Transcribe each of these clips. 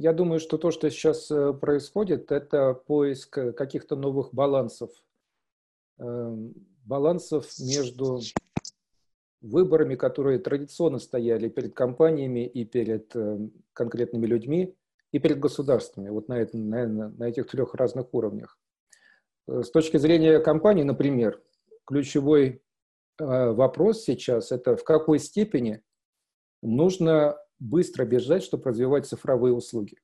Я думаю, что то, что сейчас э, происходит, это поиск э, каких-то новых балансов. Эм, балансов между выборами, которые традиционно стояли перед компаниями и перед эм, конкретными людьми, и перед государствами, вот на, это, на, на этих трех разных уровнях. Э, с точки зрения компании, например, ключевой вопрос сейчас – это в какой степени нужно быстро бежать, чтобы развивать цифровые услуги.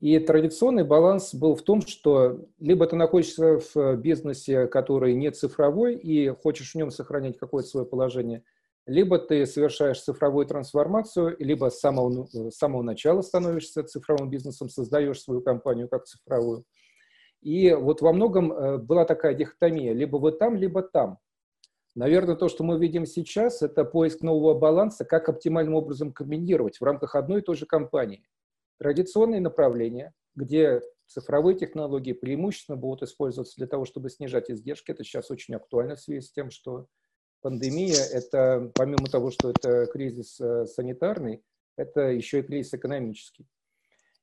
И традиционный баланс был в том, что либо ты находишься в бизнесе, который не цифровой, и хочешь в нем сохранять какое-то свое положение, либо ты совершаешь цифровую трансформацию, либо с самого, с самого начала становишься цифровым бизнесом, создаешь свою компанию как цифровую. И вот во многом э, была такая дихотомия, либо вы там, либо там. Наверное, то, что мы видим сейчас, это поиск нового баланса, как оптимальным образом комбинировать в рамках одной и той же компании. Традиционные направления, где цифровые технологии преимущественно будут использоваться для того, чтобы снижать издержки. Это сейчас очень актуально в связи с тем, что пандемия – это, помимо того, что это кризис э, санитарный, это еще и кризис экономический.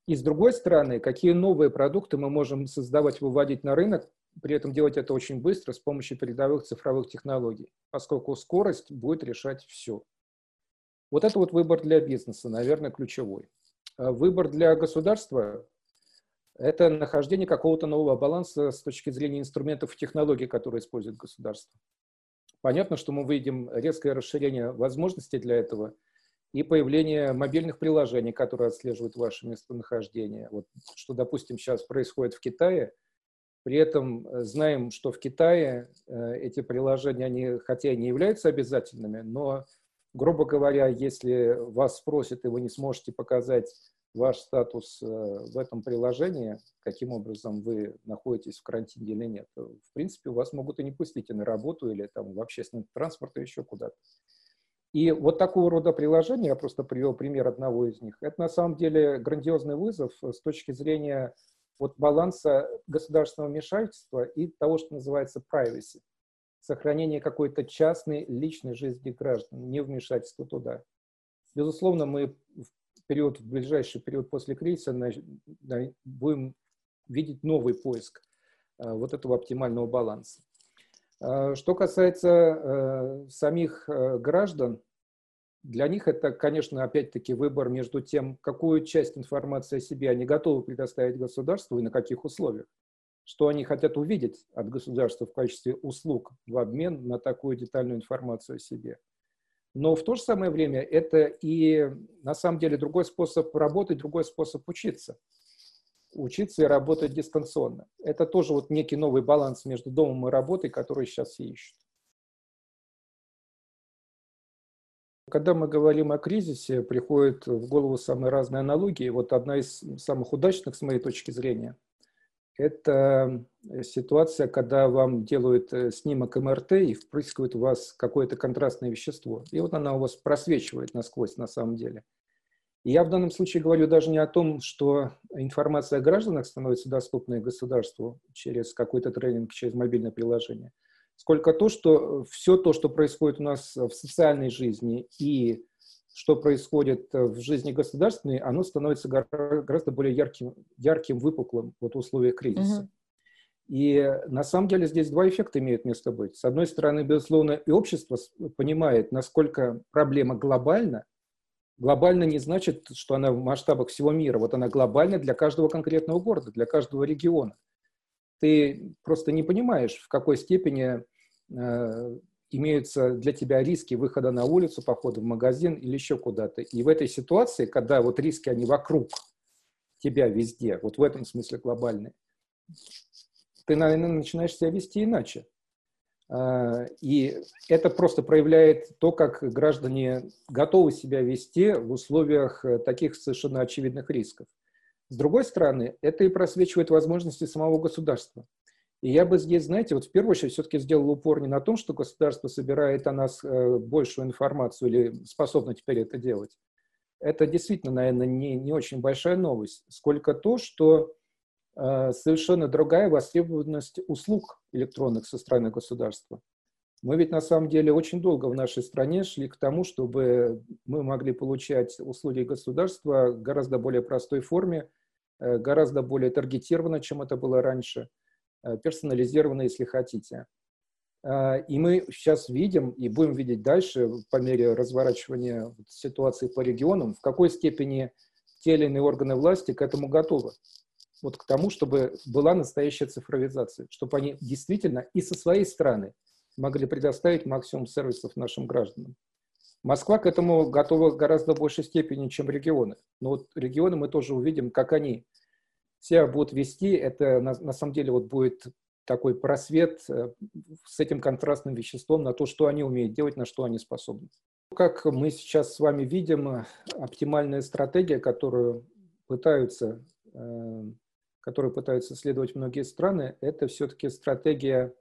И с другой стороны, какие новые продукты мы можем создавать, выводить на рынок, при этом делать это очень быстро с помощью передовых цифровых технологий, поскольку скорость будет решать все. Вот это вот выбор для бизнеса, наверное, ключевой. А выбор для государства – это нахождение какого-то нового баланса с точки зрения инструментов и технологий, которые использует государство. Понятно, что мы видим резкое расширение возможностей для этого и появление мобильных приложений, которые отслеживают ваше местонахождение. Вот что, допустим, сейчас происходит в Китае – при этом э, знаем, что в Китае э, эти приложения, они хотя и не являются обязательными, но, грубо говоря, если вас спросят, и вы не сможете показать ваш статус э, в этом приложении, каким образом вы находитесь в карантине или нет, в принципе, вас могут и не пустить и на работу, или там, в общественный транспорт, или еще куда-то. И вот такого рода приложения, я просто привел пример одного из них, это на самом деле грандиозный вызов с точки зрения вот баланса государственного вмешательства и того, что называется privacy, сохранение какой-то частной личной жизни граждан, не вмешательство туда. Безусловно, мы в период, в ближайший период после кризиса будем видеть новый поиск э, вот этого оптимального баланса. Э, что касается э, самих граждан, для них это, конечно, опять-таки выбор между тем, какую часть информации о себе они готовы предоставить государству и на каких условиях. Что они хотят увидеть от государства в качестве услуг в обмен на такую детальную информацию о себе. Но в то же самое время это и на самом деле другой способ работать, другой способ учиться. Учиться и работать дистанционно. Это тоже вот некий новый баланс между домом и работой, который сейчас ищут. Когда мы говорим о кризисе, приходят в голову самые разные аналогии. Вот одна из самых удачных, с моей точки зрения, это ситуация, когда вам делают э, снимок МРТ и впрыскивают в вас какое-то контрастное вещество. И вот она у вас просвечивает насквозь на самом деле. И я в данном случае говорю даже не о том, что информация о гражданах становится доступной государству через какой-то тренинг, через мобильное приложение – сколько то, что все то, что происходит у нас в социальной жизни и что происходит в жизни государственной, оно становится гораздо более ярким, ярким выпуклым вот в условиях кризиса. Угу. И на самом деле здесь два эффекта имеют место быть. С одной стороны, безусловно, и общество понимает, насколько проблема глобальна. Глобально не значит, что она в масштабах всего мира. Вот она глобальна для каждого конкретного города, для каждого региона ты просто не понимаешь, в какой степени э, имеются для тебя риски выхода на улицу, похода в магазин или еще куда-то. И в этой ситуации, когда вот риски, они вокруг тебя везде, вот в этом смысле глобальные, ты, наверное, начинаешь себя вести иначе. Э, и это просто проявляет то, как граждане готовы себя вести в условиях э, таких совершенно очевидных рисков. С другой стороны, это и просвечивает возможности самого государства. И я бы здесь, знаете, вот в первую очередь все-таки сделал упор не на том, что государство собирает о нас э, большую информацию или способно теперь это делать. Это действительно, наверное, не, не очень большая новость, сколько то, что э, совершенно другая востребованность услуг электронных со стороны государства. Мы ведь на самом деле очень долго в нашей стране шли к тому, чтобы мы могли получать услуги государства в гораздо более простой форме, гораздо более таргетированно, чем это было раньше, э, персонализированно, если хотите. Э, и мы сейчас видим и будем видеть дальше по мере разворачивания ситуации по регионам, в какой степени те или иные органы власти к этому готовы. Вот к тому, чтобы была настоящая цифровизация, чтобы они действительно и со своей стороны – могли предоставить максимум сервисов нашим гражданам. Москва к этому готова в гораздо большей степени, чем регионы. Но вот регионы мы тоже увидим, как они себя будут вести. Это на, на самом деле вот будет такой просвет э, с этим контрастным веществом на то, что они умеют делать, на что они способны. Как мы сейчас с вами видим, оптимальная стратегия, которую пытаются, э, которую пытаются следовать многие страны, это все-таки стратегия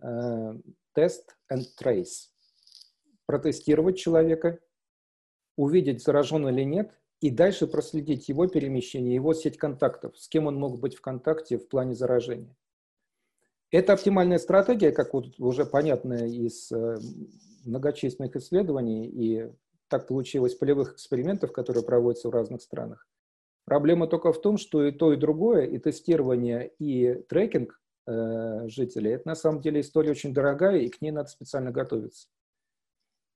Э, тест and trace. Протестировать человека, увидеть, заражен или нет, и дальше проследить его перемещение, его сеть контактов, с кем он мог быть в контакте в плане заражения. Это оптимальная стратегия, как вот уже понятно из э, многочисленных исследований и так получилось полевых экспериментов, которые проводятся в разных странах. Проблема только в том, что и то, и другое, и тестирование, и трекинг Э, жителей. Это на самом деле история очень дорогая, и к ней надо специально готовиться.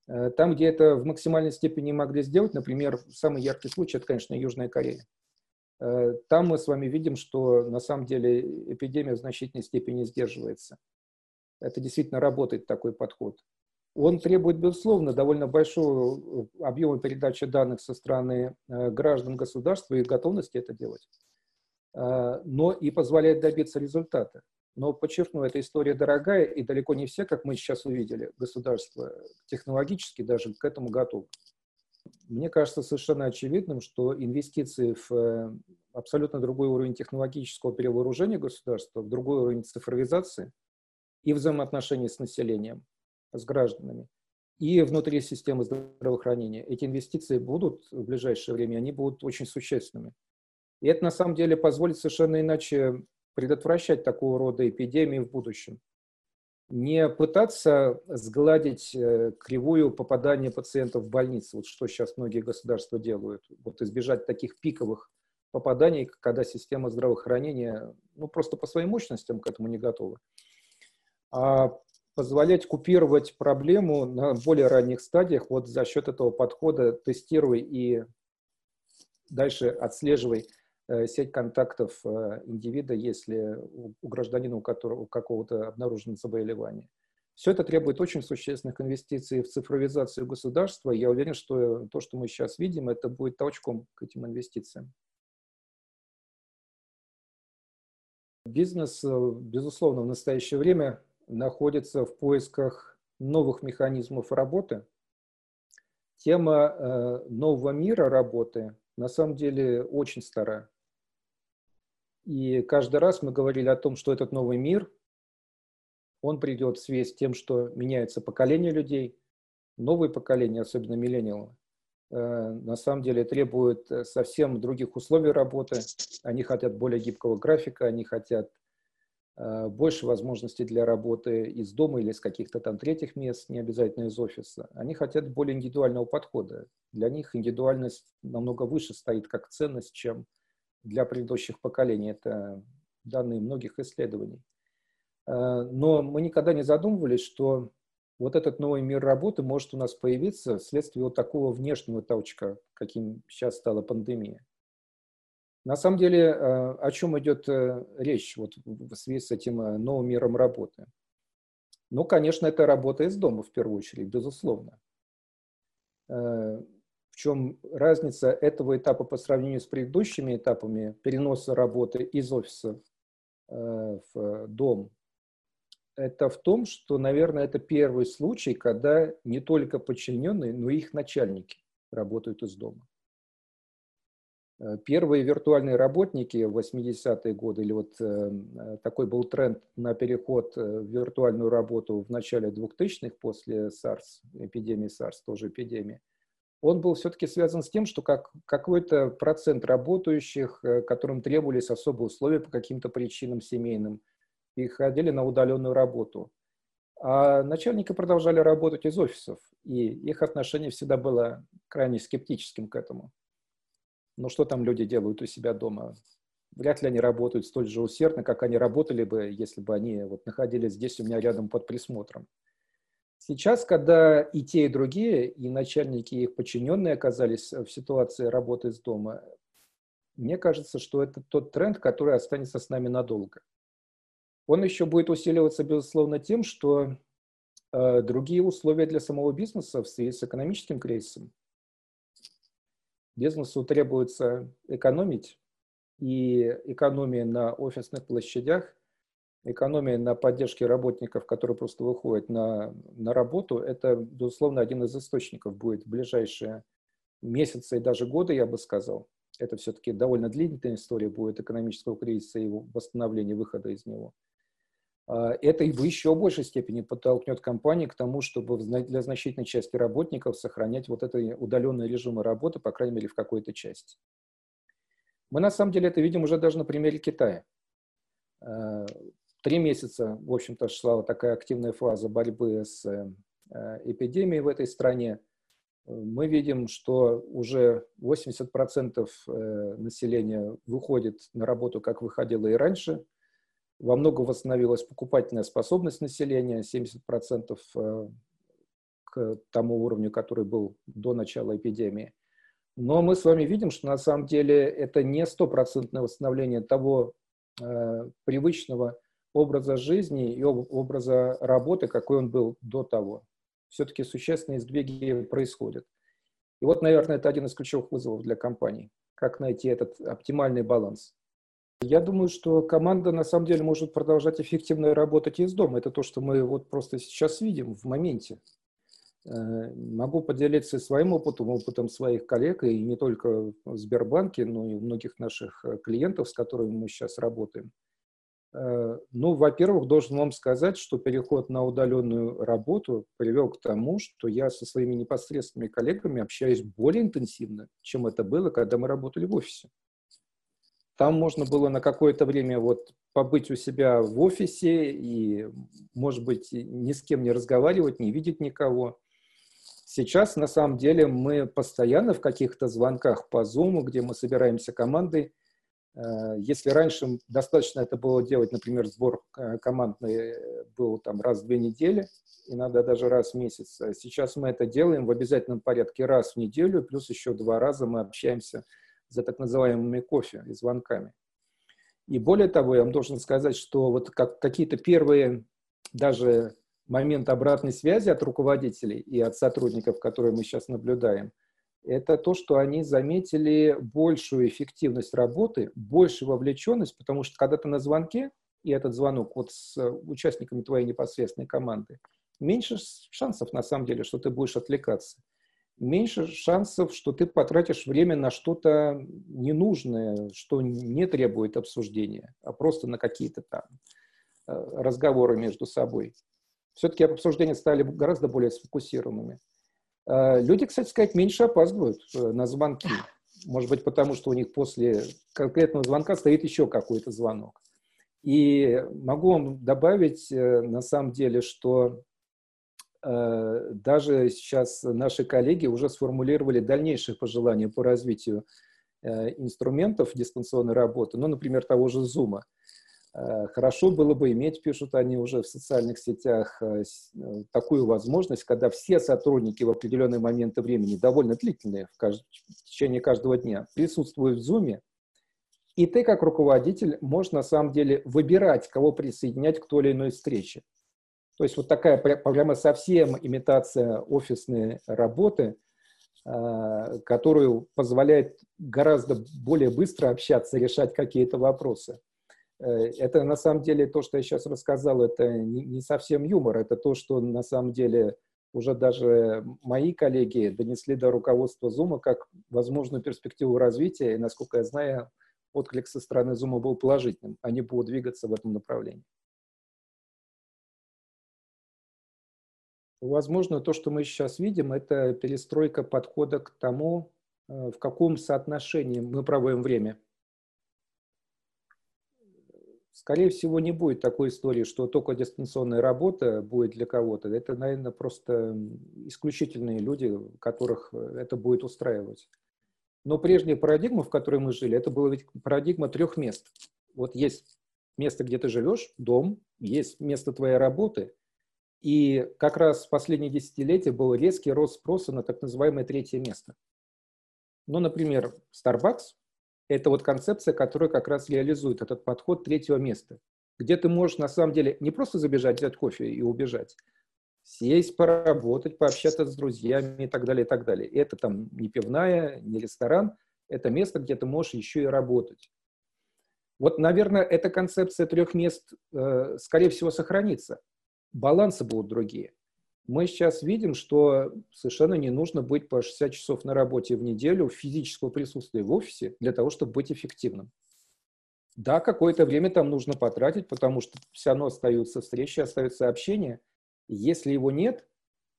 Э, там, где это в максимальной степени могли сделать, например, самый яркий случай, это, конечно, Южная Корея. Э, там мы с вами видим, что на самом деле эпидемия в значительной степени сдерживается. Это действительно работает такой подход. Он требует, безусловно, довольно большого объема передачи данных со стороны граждан государства и готовности это делать, но и позволяет добиться результата. Но, подчеркну, эта история дорогая, и далеко не все, как мы сейчас увидели, государства технологически даже к этому готовы. Мне кажется совершенно очевидным, что инвестиции в э, абсолютно другой уровень технологического перевооружения государства, в другой уровень цифровизации и взаимоотношений с населением, с гражданами, и внутри системы здравоохранения. Эти инвестиции будут в ближайшее время, они будут очень существенными. И это на самом деле позволит совершенно иначе предотвращать такого рода эпидемии в будущем. Не пытаться сгладить э, кривую попадания пациентов в больницу, вот что сейчас многие государства делают, вот избежать таких пиковых попаданий, когда система здравоохранения ну, просто по своим мощностям к этому не готова. А позволять купировать проблему на более ранних стадиях вот за счет этого подхода тестируй и дальше отслеживай сеть контактов э, индивида, если у гражданина, у которого какого-то обнаружено заболевание. Все это требует очень существенных инвестиций в цифровизацию государства. Я уверен, что то, что мы сейчас видим, это будет толчком к этим инвестициям. Бизнес, э, безусловно, в настоящее время находится в поисках новых механизмов работы. Тема нового мира работы на самом деле очень старая. И каждый раз мы говорили о том, что этот новый мир, он придет в связи с тем, что меняется поколение людей, новые поколения, особенно миллениалы, э, на самом деле требуют э, совсем других условий работы. Они хотят более гибкого графика, они хотят э, больше возможностей для работы из дома или из каких-то там третьих мест, не обязательно из офиса. Они хотят более индивидуального подхода. Для них индивидуальность намного выше стоит как ценность, чем для предыдущих поколений. Это данные многих исследований. Э, но мы никогда не задумывались, что вот этот новый мир работы может у нас появиться вследствие вот такого внешнего толчка, каким сейчас стала пандемия. На самом деле, э, о чем идет э, речь вот в связи с этим новым миром работы? Ну, конечно, это работа из дома в первую очередь, безусловно. В чем разница этого этапа по сравнению с предыдущими этапами переноса работы из офиса э, в дом? Это в том, что, наверное, это первый случай, когда не только подчиненные, но и их начальники работают из дома. Э, первые виртуальные работники в 80-е годы, или вот э, такой был тренд на переход в виртуальную работу в начале 2000-х после SARS, эпидемии SARS, тоже эпидемии, он был все-таки связан с тем, что как, какой-то процент работающих, э, которым требовались особые условия по каким-то причинам семейным, и ходили на удаленную работу. А начальники продолжали работать из офисов, и их отношение всегда было крайне скептическим к этому. Ну что там люди делают у себя дома? Вряд ли они работают столь же усердно, как они работали бы, если бы они вот находились здесь у меня рядом под присмотром. Сейчас, когда и те, и другие, и начальники, и их подчиненные оказались в ситуации работы из дома, мне кажется, что это тот тренд, который останется с нами надолго. Он еще будет усиливаться, безусловно, тем, что э, другие условия для самого бизнеса в связи с экономическим кризисом. Бизнесу требуется экономить, и экономия на офисных площадях, экономия на поддержке работников, которые просто выходят на, на работу, это, безусловно, один из источников будет в ближайшие месяцы и даже годы, я бы сказал. Это все-таки довольно длительная история будет экономического кризиса и восстановления выхода из него. А, это в еще большей степени подтолкнет компании к тому, чтобы для значительной части работников сохранять вот это удаленные режимы работы, по крайней мере, в какой-то части. Мы на самом деле это видим уже даже на примере Китая. Три месяца, в общем-то, шла вот такая активная фаза борьбы с э, эпидемией в этой стране. Мы видим, что уже 80% э, населения выходит на работу, как выходило и раньше – во многом восстановилась покупательная способность населения, 70% э, к тому уровню, который был до начала эпидемии. Но мы с вами видим, что на самом деле это не стопроцентное восстановление того э, привычного образа жизни и образа работы, какой он был до того. Все-таки существенные сдвиги происходят. И вот, наверное, это один из ключевых вызовов для компаний. Как найти этот оптимальный баланс. Я думаю, что команда на самом деле может продолжать эффективно работать из дома. Это то, что мы вот просто сейчас видим в моменте. Э, могу поделиться своим опытом, опытом своих коллег, и не только в Сбербанке, но и у многих наших э, клиентов, с которыми мы сейчас работаем. Э, ну, во-первых, должен вам сказать, что переход на удаленную работу привел к тому, что я со своими непосредственными коллегами общаюсь более интенсивно, чем это было, когда мы работали в офисе. Там можно было на какое-то время вот побыть у себя в офисе и, может быть, ни с кем не разговаривать, не видеть никого. Сейчас, на самом деле, мы постоянно в каких-то звонках по Zoom, где мы собираемся командой. Э, если раньше достаточно это было делать, например, сбор э, командный был там раз в две недели, иногда даже раз в месяц, сейчас мы это делаем в обязательном порядке раз в неделю, плюс еще два раза мы общаемся за так называемыми кофе и звонками. И более того, я вам должен сказать, что вот как, какие-то первые даже моменты обратной связи от руководителей и от сотрудников, которые мы сейчас наблюдаем, это то, что они заметили большую эффективность работы, большую вовлеченность, потому что когда ты на звонке, и этот звонок вот с участниками твоей непосредственной команды, меньше шансов на самом деле, что ты будешь отвлекаться меньше шансов, что ты потратишь время на что-то ненужное, что не требует обсуждения, а просто на какие-то там э, разговоры между собой. Все-таки обсуждения стали гораздо более сфокусированными. Э, люди, кстати сказать, меньше опаздывают э, на звонки. Может быть, потому что у них после конкретного звонка стоит еще какой-то звонок. И могу вам добавить, на самом деле, что Э, даже сейчас наши коллеги уже сформулировали дальнейшие пожелания по развитию э, инструментов дистанционной работы, ну, например, того же Zoom. Э, хорошо было бы иметь, пишут они уже в социальных сетях, такую возможность, когда все сотрудники в определенные моменты времени, довольно длительные, в, кажд... в течение каждого дня, присутствуют в Zoom, и ты, как руководитель, можешь на самом деле выбирать, кого присоединять к той или иной встрече. То есть вот такая прямо совсем имитация офисной работы, которую позволяет гораздо более быстро общаться, решать какие-то вопросы. Э, это на самом деле то, что я сейчас рассказал, это не совсем юмор, это то, что на самом деле уже даже мои коллеги донесли до руководства Zoom как возможную перспективу развития, и, насколько я знаю, отклик со стороны Zoom был положительным. Они будут двигаться в этом направлении. Возможно, то, что мы сейчас видим, это перестройка подхода к тому, э, в каком соотношении мы проводим время. Скорее всего, не будет такой истории, что только дистанционная работа будет для кого-то. Это, наверное, просто исключительные люди, которых это будет устраивать. Но прежняя парадигма, в которой мы жили, это была ведь парадигма трех мест. Вот есть место, где ты живешь, дом, есть место твоей работы, и как раз в последние десятилетия был резкий рост спроса на так называемое третье место. Ну, например, Starbucks – это вот концепция, которая как раз реализует этот подход третьего места, где ты можешь на самом деле не просто забежать, взять кофе и убежать, сесть, поработать, пообщаться с друзьями и так далее, и так далее. Это там не пивная, не ресторан, это место, где ты можешь еще и работать. Вот, наверное, эта концепция трех мест, э, скорее всего, сохранится. Балансы будут другие. Мы сейчас видим, что совершенно не нужно быть по 60 часов на работе в неделю физического присутствия в офисе для того, чтобы быть эффективным. Да, какое-то время там нужно потратить, потому что все равно остаются встречи, остаются общения – если его нет,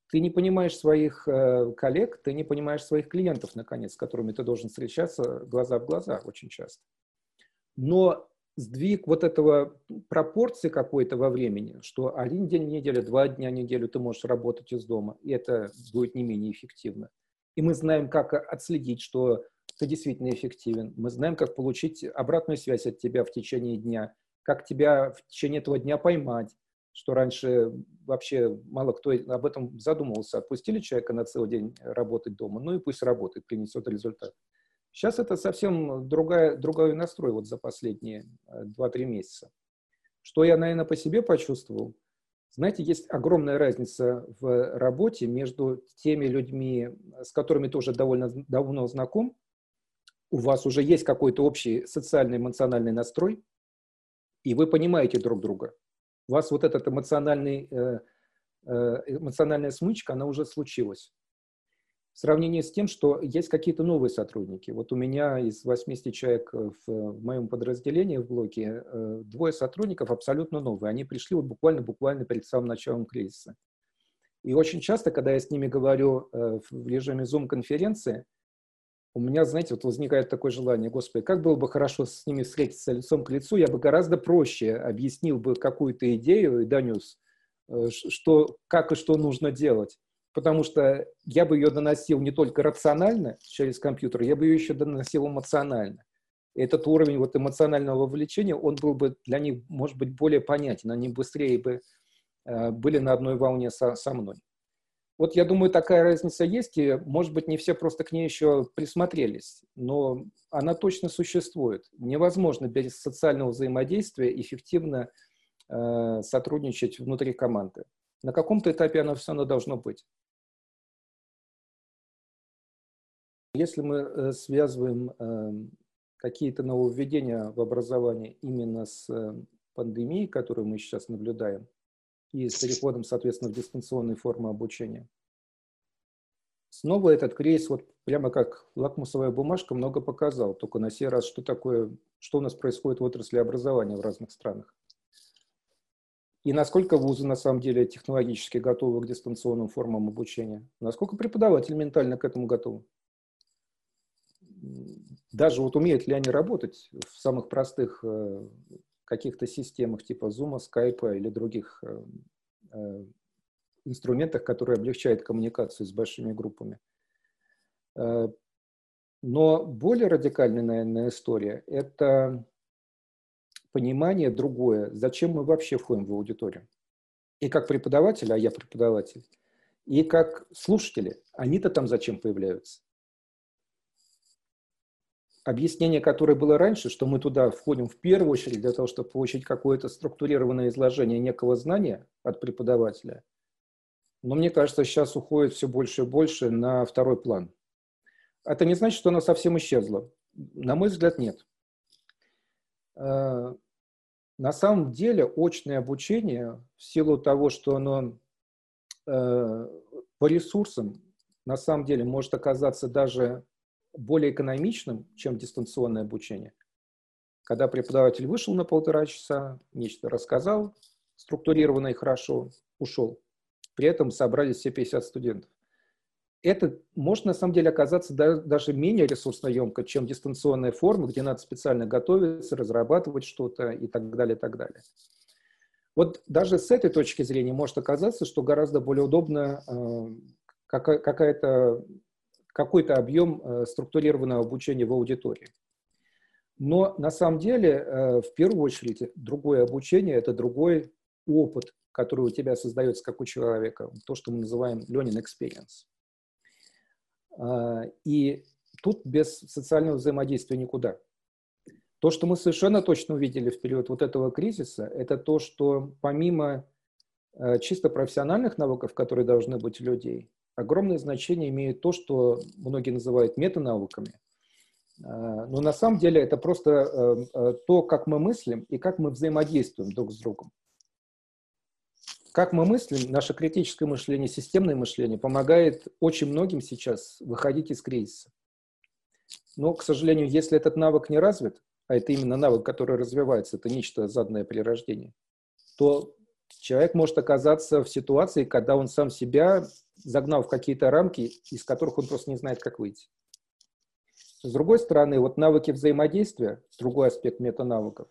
ты не понимаешь своих э, коллег, ты не понимаешь своих клиентов, наконец, с которыми ты должен встречаться глаза в глаза очень часто. Но сдвиг вот этого пропорции какой-то во времени, что один день в неделю, два дня в неделю ты можешь работать из дома, и это будет не менее эффективно. И мы знаем, как отследить, что ты действительно эффективен. Мы знаем, как получить обратную связь от тебя в течение дня, как тебя в течение этого дня поймать, что раньше вообще мало кто об этом задумывался. Отпустили человека на целый день работать дома, ну и пусть работает, принесет результат. Сейчас это совсем другая, другой настрой вот за последние 2-3 э, месяца. Что я, наверное, по себе почувствовал? Знаете, есть огромная разница в работе между теми людьми, с которыми тоже довольно давно знаком. У вас уже есть какой-то общий социальный эмоциональный настрой, и вы понимаете друг друга у вас вот эмоциональный, э, э, эмоциональная смычка, она уже случилась. В сравнении с тем, что есть какие-то новые сотрудники. Вот у меня из 80 человек в, в моем подразделении в блоке э, двое сотрудников абсолютно новые. Они пришли вот буквально-буквально перед самым началом кризиса. И очень часто, когда я с ними говорю в режиме Zoom-конференции, у меня, знаете, вот возникает такое желание, господи, как было бы хорошо с ними встретиться лицом к лицу, я бы гораздо проще объяснил бы какую-то идею и донес, э, что, как и что нужно делать. Потому что я бы ее доносил не только рационально через компьютер, я бы ее еще доносил эмоционально. И этот уровень вот эмоционального вовлечения, он был бы для них, может быть, более понятен, они быстрее бы э, были на одной волне со, со мной. Вот я думаю, такая разница есть, и, может быть, не все просто к ней еще присмотрелись, но она точно существует. Невозможно без социального взаимодействия эффективно э, сотрудничать внутри команды. На каком-то этапе оно все равно должно быть. Если мы э, связываем э, какие-то нововведения в образовании именно с э, пандемией, которую мы сейчас наблюдаем, и с переходом, соответственно, в дистанционные формы обучения. Снова этот кризис, вот прямо как лакмусовая бумажка, много показал. Только на сей раз, что такое, что у нас происходит в отрасли образования в разных странах. И насколько вузы на самом деле технологически готовы к дистанционным формам обучения. Насколько преподаватели ментально к этому готовы. Даже вот умеют ли они работать в самых простых э, каких-то системах типа Zoom, Skype или других э, э, инструментах, которые облегчают коммуникацию с большими группами. Но более радикальная, наверное, история – это понимание другое, зачем мы вообще входим в аудиторию. И как преподаватель, а я преподаватель, и как слушатели, они-то там зачем появляются объяснение, которое было раньше, что мы туда входим в первую очередь для того, чтобы получить какое-то структурированное изложение некого знания от преподавателя, но мне кажется, сейчас уходит все больше и больше на второй план. Это не значит, что оно совсем исчезло. На мой взгляд, нет. Э, на самом деле очное обучение, в силу того, что оно э, по ресурсам, на самом деле может оказаться даже более экономичным, чем дистанционное обучение. Когда преподаватель вышел на полтора часа, нечто рассказал, структурированно и хорошо, ушел. При этом собрались все 50 студентов. это может на самом деле оказаться даже менее ресурсноемко, чем дистанционная форма, где надо специально готовиться, разрабатывать что-то и так далее, и так далее. Вот даже с этой точки зрения может оказаться, что гораздо более удобно э, какая-то, какой-то объем э, структурированного обучения в аудитории. Но на самом деле, э, в первую очередь, другое обучение – это другой опыт, который у тебя создается как у человека, то, что мы называем learning experience. И тут без социального взаимодействия никуда. То, что мы совершенно точно увидели в период вот этого кризиса, это то, что помимо э, чисто профессиональных навыков, которые должны быть у людей, огромное значение имеет то, что многие называют метанавыками. Э, но на самом деле это просто э, то, как мы мыслим и как мы взаимодействуем друг с другом. Как мы мыслим, наше критическое мышление, системное мышление помогает очень многим сейчас выходить из кризиса. Но, к сожалению, если этот навык не развит, а это именно навык, который развивается, это нечто заданное при рождении, то человек может оказаться в ситуации, когда он сам себя загнал в какие-то рамки, из которых он просто не знает, как выйти. С другой стороны, вот навыки взаимодействия, другой аспект метанавыков,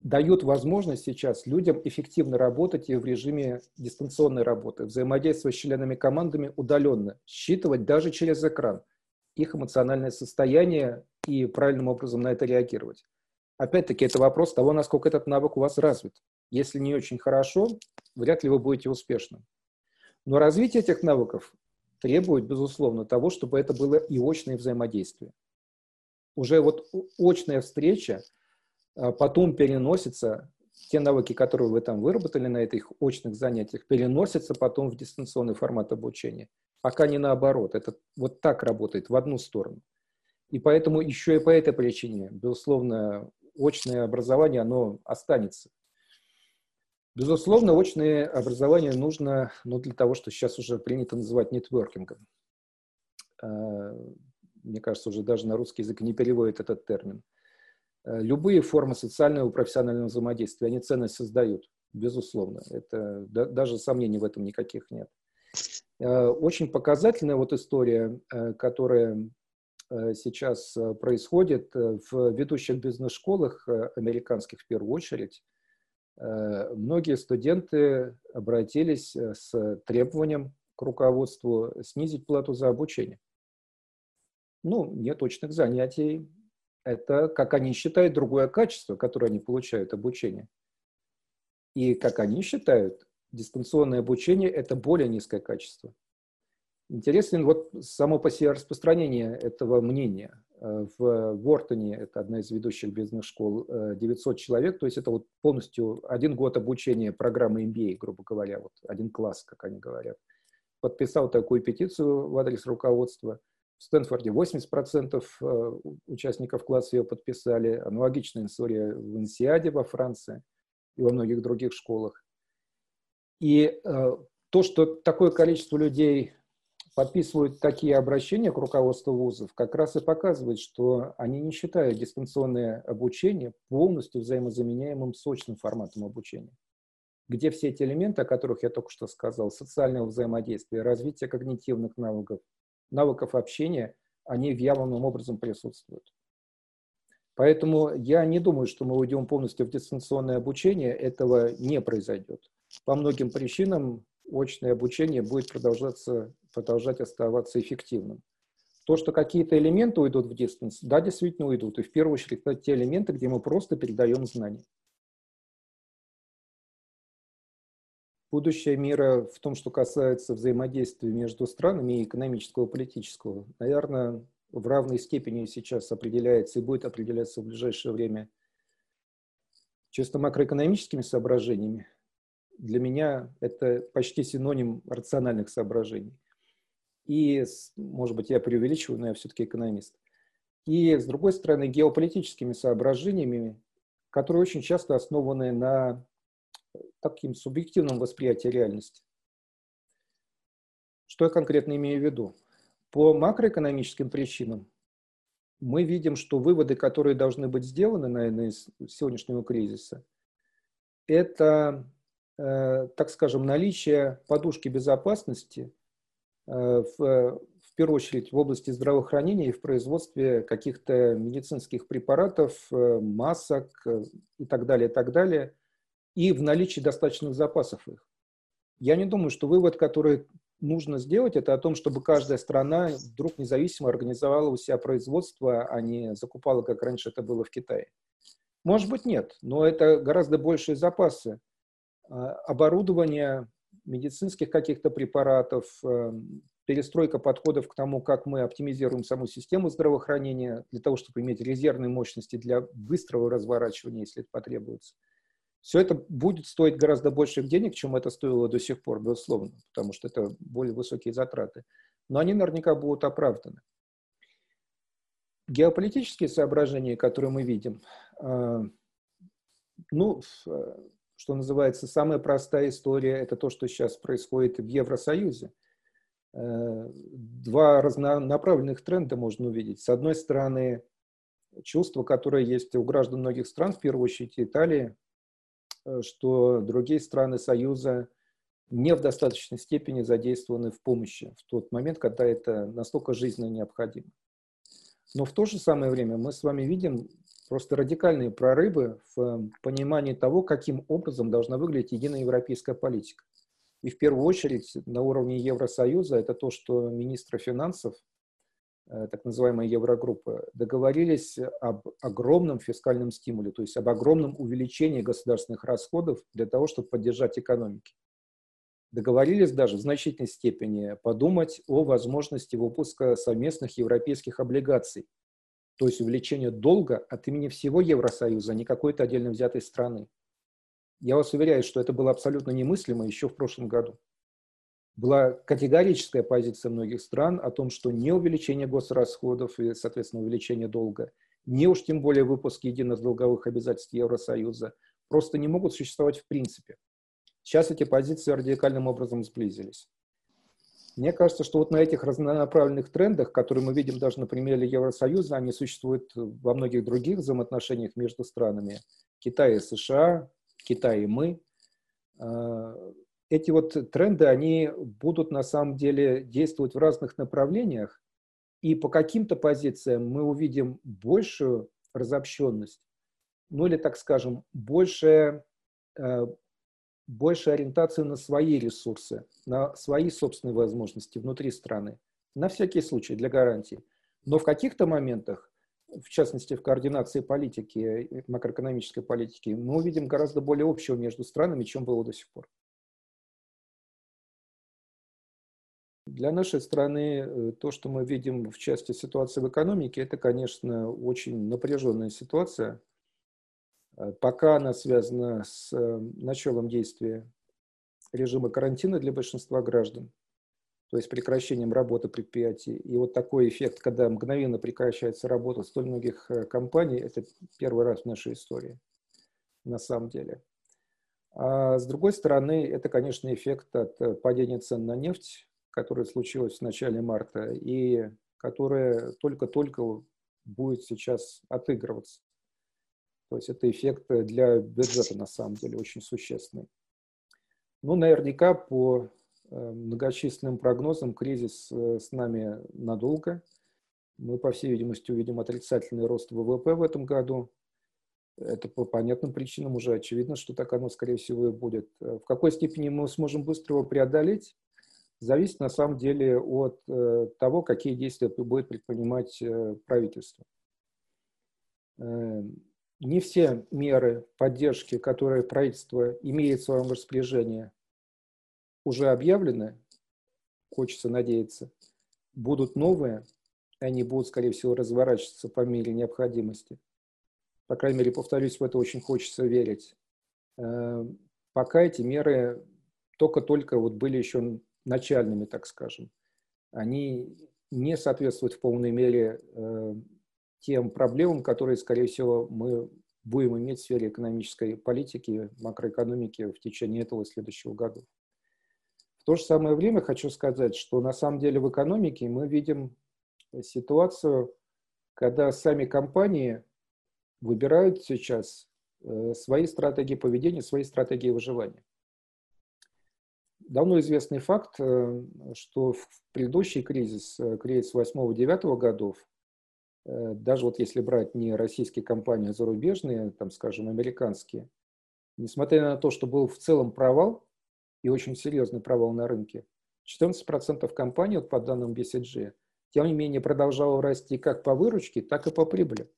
дают возможность сейчас людям эффективно работать и в режиме дистанционной работы, взаимодействовать с членами командами удаленно, считывать даже через экран их эмоциональное состояние и правильным образом на это реагировать. Опять-таки, это вопрос того, насколько этот навык у вас развит. Если не очень хорошо, вряд ли вы будете успешным. Но развитие этих навыков требует, безусловно, того, чтобы это было и очное взаимодействие. Уже вот очная встреча а, потом переносится, те навыки, которые вы там выработали на этих очных занятиях, переносятся потом в дистанционный формат обучения. Пока не наоборот. Это вот так работает, в одну сторону. И поэтому еще и по этой причине, безусловно, очное образование, оно останется. Безусловно, очное образование нужно ну, для того, что сейчас уже принято называть нетворкингом. А, мне кажется, уже даже на русский язык не переводит этот термин. А, любые формы социального и профессионального взаимодействия, они ценность создают, безусловно. Это, да, даже сомнений в этом никаких нет. А, очень показательная вот история, которая сейчас происходит в ведущих бизнес-школах американских в первую очередь. Многие студенты обратились с требованием к руководству снизить плату за обучение. Ну, нет точных занятий. Это, как они считают, другое качество, которое они получают обучение. И, как они считают, дистанционное обучение – это более низкое качество. Интересен вот само по себе распространение этого мнения. Э, в Вортоне, это одна из ведущих бизнес-школ, 900 э, человек, то есть это вот полностью один год обучения программы MBA, грубо говоря, вот один класс, как они говорят. Подписал такую петицию в адрес руководства. В Стэнфорде 80% э, участников класса ее подписали. Аналогичная история в Инсиаде во Франции и во многих других школах. И то, что такое количество людей подписывают такие обращения к руководству вузов, как раз и показывает, что они не считают дистанционное обучение полностью взаимозаменяемым сочным форматом обучения, где все эти элементы, о которых я только что сказал, социального взаимодействия, развития когнитивных навыков, навыков общения, они в явном образом присутствуют. Поэтому я не думаю, что мы уйдем полностью в дистанционное обучение, этого не произойдет. По многим причинам очное обучение будет продолжаться, продолжать оставаться эффективным. То, что какие-то элементы уйдут в дистанс, да, действительно уйдут. И в первую очередь это те элементы, где мы просто передаем знания. Будущее мира в том, что касается взаимодействия между странами и экономического, политического, наверное, в равной степени сейчас определяется и будет определяться в ближайшее время чисто макроэкономическими соображениями, для меня это почти синоним рациональных соображений. И, может быть, я преувеличиваю, но я все-таки экономист. И, с другой стороны, геополитическими соображениями, которые очень часто основаны на таким субъективном восприятии реальности. Что я конкретно имею в виду? По макроэкономическим причинам мы видим, что выводы, которые должны быть сделаны, наверное, из сегодняшнего кризиса, это Э, так скажем, наличие подушки безопасности э, в, в первую очередь в области здравоохранения и в производстве каких-то медицинских препаратов, масок и так далее, и так далее, и в наличии достаточных запасов их. Я не думаю, что вывод, который нужно сделать, это о том, чтобы каждая страна вдруг независимо организовала у себя производство, а не закупала, как раньше это было в Китае. Может быть, нет, но это гораздо большие запасы оборудования, медицинских каких-то препаратов, э, перестройка подходов к тому, как мы оптимизируем саму систему здравоохранения для того, чтобы иметь резервные мощности для быстрого разворачивания, если это потребуется. Все это будет стоить гораздо больших денег, чем это стоило до сих пор, безусловно, потому что это более высокие затраты. Но они наверняка будут оправданы. Геополитические соображения, которые мы видим, э, ну, э, что называется, самая простая история – это то, что сейчас происходит в Евросоюзе. Э, два разнонаправленных тренда можно увидеть. С одной стороны, чувство, которое есть у граждан многих стран, в первую очередь Италии, Э, что другие страны Союза не в достаточной степени задействованы в помощи в тот момент, когда это настолько жизненно необходимо. Но в то же самое время мы с вами видим просто радикальные прорывы в понимании того, каким образом должна выглядеть единая европейская политика. И в первую очередь на уровне Евросоюза это то, что министры финансов Э, так называемая Еврогруппа, договорились об огромном фискальном стимуле, то есть об огромном увеличении государственных расходов для того, чтобы поддержать экономики. Договорились даже в значительной степени подумать о возможности выпуска совместных европейских облигаций, то есть увеличение долга от имени всего Евросоюза, а не какой-то отдельно взятой страны. Я вас уверяю, что это было абсолютно немыслимо еще в прошлом году была категорическая позиция многих стран о том, что не увеличение госрасходов и, соответственно, увеличение долга, не уж тем более выпуск единых долговых обязательств Евросоюза просто не могут существовать в принципе. Сейчас эти позиции радикальным образом сблизились. Мне кажется, что вот на этих разнонаправленных трендах, которые мы видим даже на примере Евросоюза, они существуют во многих других взаимоотношениях между странами. Китай и США, Китай и мы. А, эти вот тренды, они будут на самом деле действовать в разных направлениях, и по каким-то позициям мы увидим большую разобщенность, ну или, так скажем, большая, большая ориентация на свои ресурсы, на свои собственные возможности внутри страны, на всякий случай, для гарантии. Но в каких-то моментах, в частности, в координации политики, макроэкономической политики, мы увидим гораздо более общего между странами, чем было до сих пор. Для нашей страны э, то, что мы видим в части ситуации в экономике, это, конечно, очень напряженная ситуация. Э, пока она связана с э, началом действия режима карантина для большинства граждан, то есть прекращением работы предприятий. И вот такой эффект, когда мгновенно прекращается работа столь многих компаний, это первый раз в нашей истории, на самом деле. А с другой стороны, это, конечно, эффект от падения цен на нефть, которое случилось в начале марта и которое только-только будет сейчас отыгрываться. То есть это эффект для бюджета на самом деле очень существенный. Ну, наверняка по э, многочисленным прогнозам кризис э, с нами надолго. Мы, по всей видимости, увидим отрицательный рост ВВП в этом году. Это по понятным причинам уже очевидно, что так оно, скорее всего, и будет. В какой степени мы сможем быстро его преодолеть? зависит на самом деле от э, того, какие действия будет предпринимать э, правительство. Э, не все меры поддержки, которые правительство имеет в своем распоряжении, уже объявлены, хочется надеяться, будут новые, они будут, скорее всего, разворачиваться по мере необходимости. По крайней мере, повторюсь, в это очень хочется верить. Пока эти меры только-только вот были еще начальными, так скажем, они не соответствуют в полной мере э, тем проблемам, которые, скорее всего, мы будем иметь в сфере экономической политики, макроэкономики в течение этого и следующего года. В то же самое время хочу сказать, что на самом деле в экономике мы видим ситуацию, когда сами компании выбирают сейчас э, свои стратегии поведения, свои стратегии выживания давно известный факт, э, что в предыдущий кризис, э, кризис 8-9 годов, даже вот если брать не российские компании, а зарубежные, там, скажем, американские, несмотря на то, что был в целом провал, и очень серьезный провал на рынке, 14% компаний, вот по данным BCG, тем не менее продолжало расти как по выручке, так и по прибыли.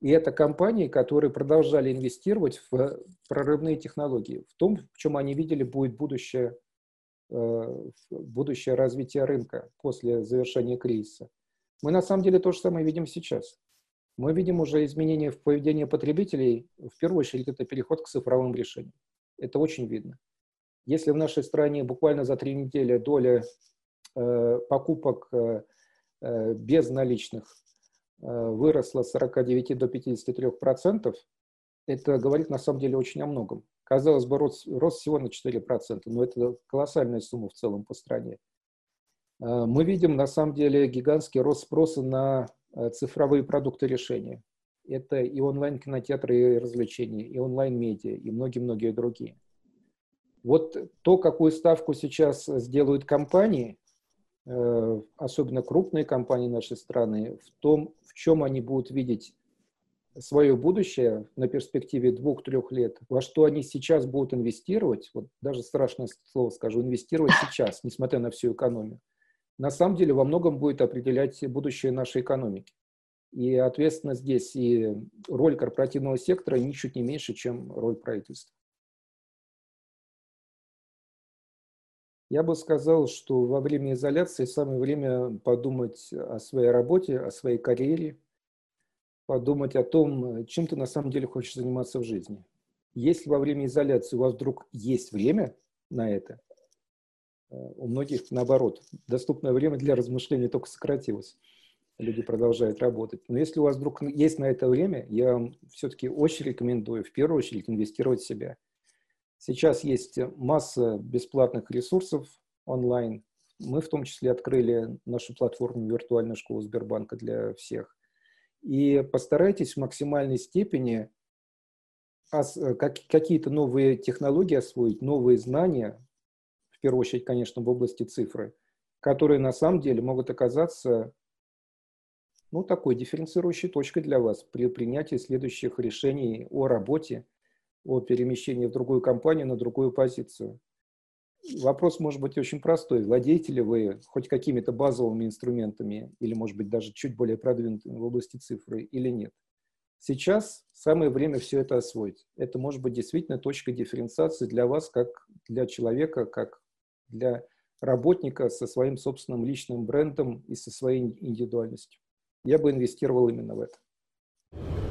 И это компании, которые продолжали инвестировать в прорывные технологии, в том, в чем они видели будет будущее, э, будущее развитие рынка после завершения кризиса. Мы на самом деле то же самое видим сейчас. Мы видим уже изменения в поведении потребителей. В первую очередь это переход к цифровым решениям. Это очень видно. Если в нашей стране буквально за три недели доля э, покупок э, э без наличных Э, выросла с 49 до 53 процентов, это говорит на самом деле очень о многом. Казалось бы, рост, рост всего на 4 процента, но это колоссальная сумма в целом по стране. Э, мы видим на самом деле гигантский рост спроса на э, цифровые продукты решения. Это и онлайн-кинотеатры и развлечения, и онлайн-медиа, и многие-многие другие. Вот то, какую ставку сейчас сделают компании, Э, особенно крупные компании нашей страны, в том, в чем они будут видеть свое будущее на перспективе двух-трех лет, во что они сейчас будут инвестировать, вот даже страшное слово скажу, инвестировать сейчас, несмотря на всю экономию, на самом деле во многом будет определять будущее нашей экономики. И ответственно здесь и роль корпоративного сектора ничуть не меньше, чем роль правительства. Я бы сказал, что во время изоляции самое время подумать о своей работе, о своей карьере, подумать о том, чем ты на самом деле хочешь заниматься в жизни. Если во время изоляции у вас вдруг есть время на это, у многих, наоборот, доступное время для размышлений только сократилось. Люди продолжают работать. Но если у вас вдруг есть на это время, я вам все-таки очень рекомендую в первую очередь инвестировать в себя – Сейчас есть масса бесплатных ресурсов онлайн. Мы в том числе открыли нашу платформу «Виртуальная школа Сбербанка» для всех. И постарайтесь в максимальной степени какие-то новые технологии освоить, новые знания, первую очередь, конечно, в области цифры, которые на самом деле могут оказаться ну, такой дифференцирующей точкой для вас при принятии следующих решений о работе о перемещении в другую компанию на другую позицию. Вопрос может быть очень простой. Владеете ли вы хоть какими-то базовыми инструментами или, может быть, даже чуть более продвинутыми в области цифры или нет? Сейчас самое время все это освоить. Это может быть действительно точка дифференциации для вас, как для человека, как для работника со своим собственным личным брендом и со своей индивидуальностью. Я бы инвестировал именно в это.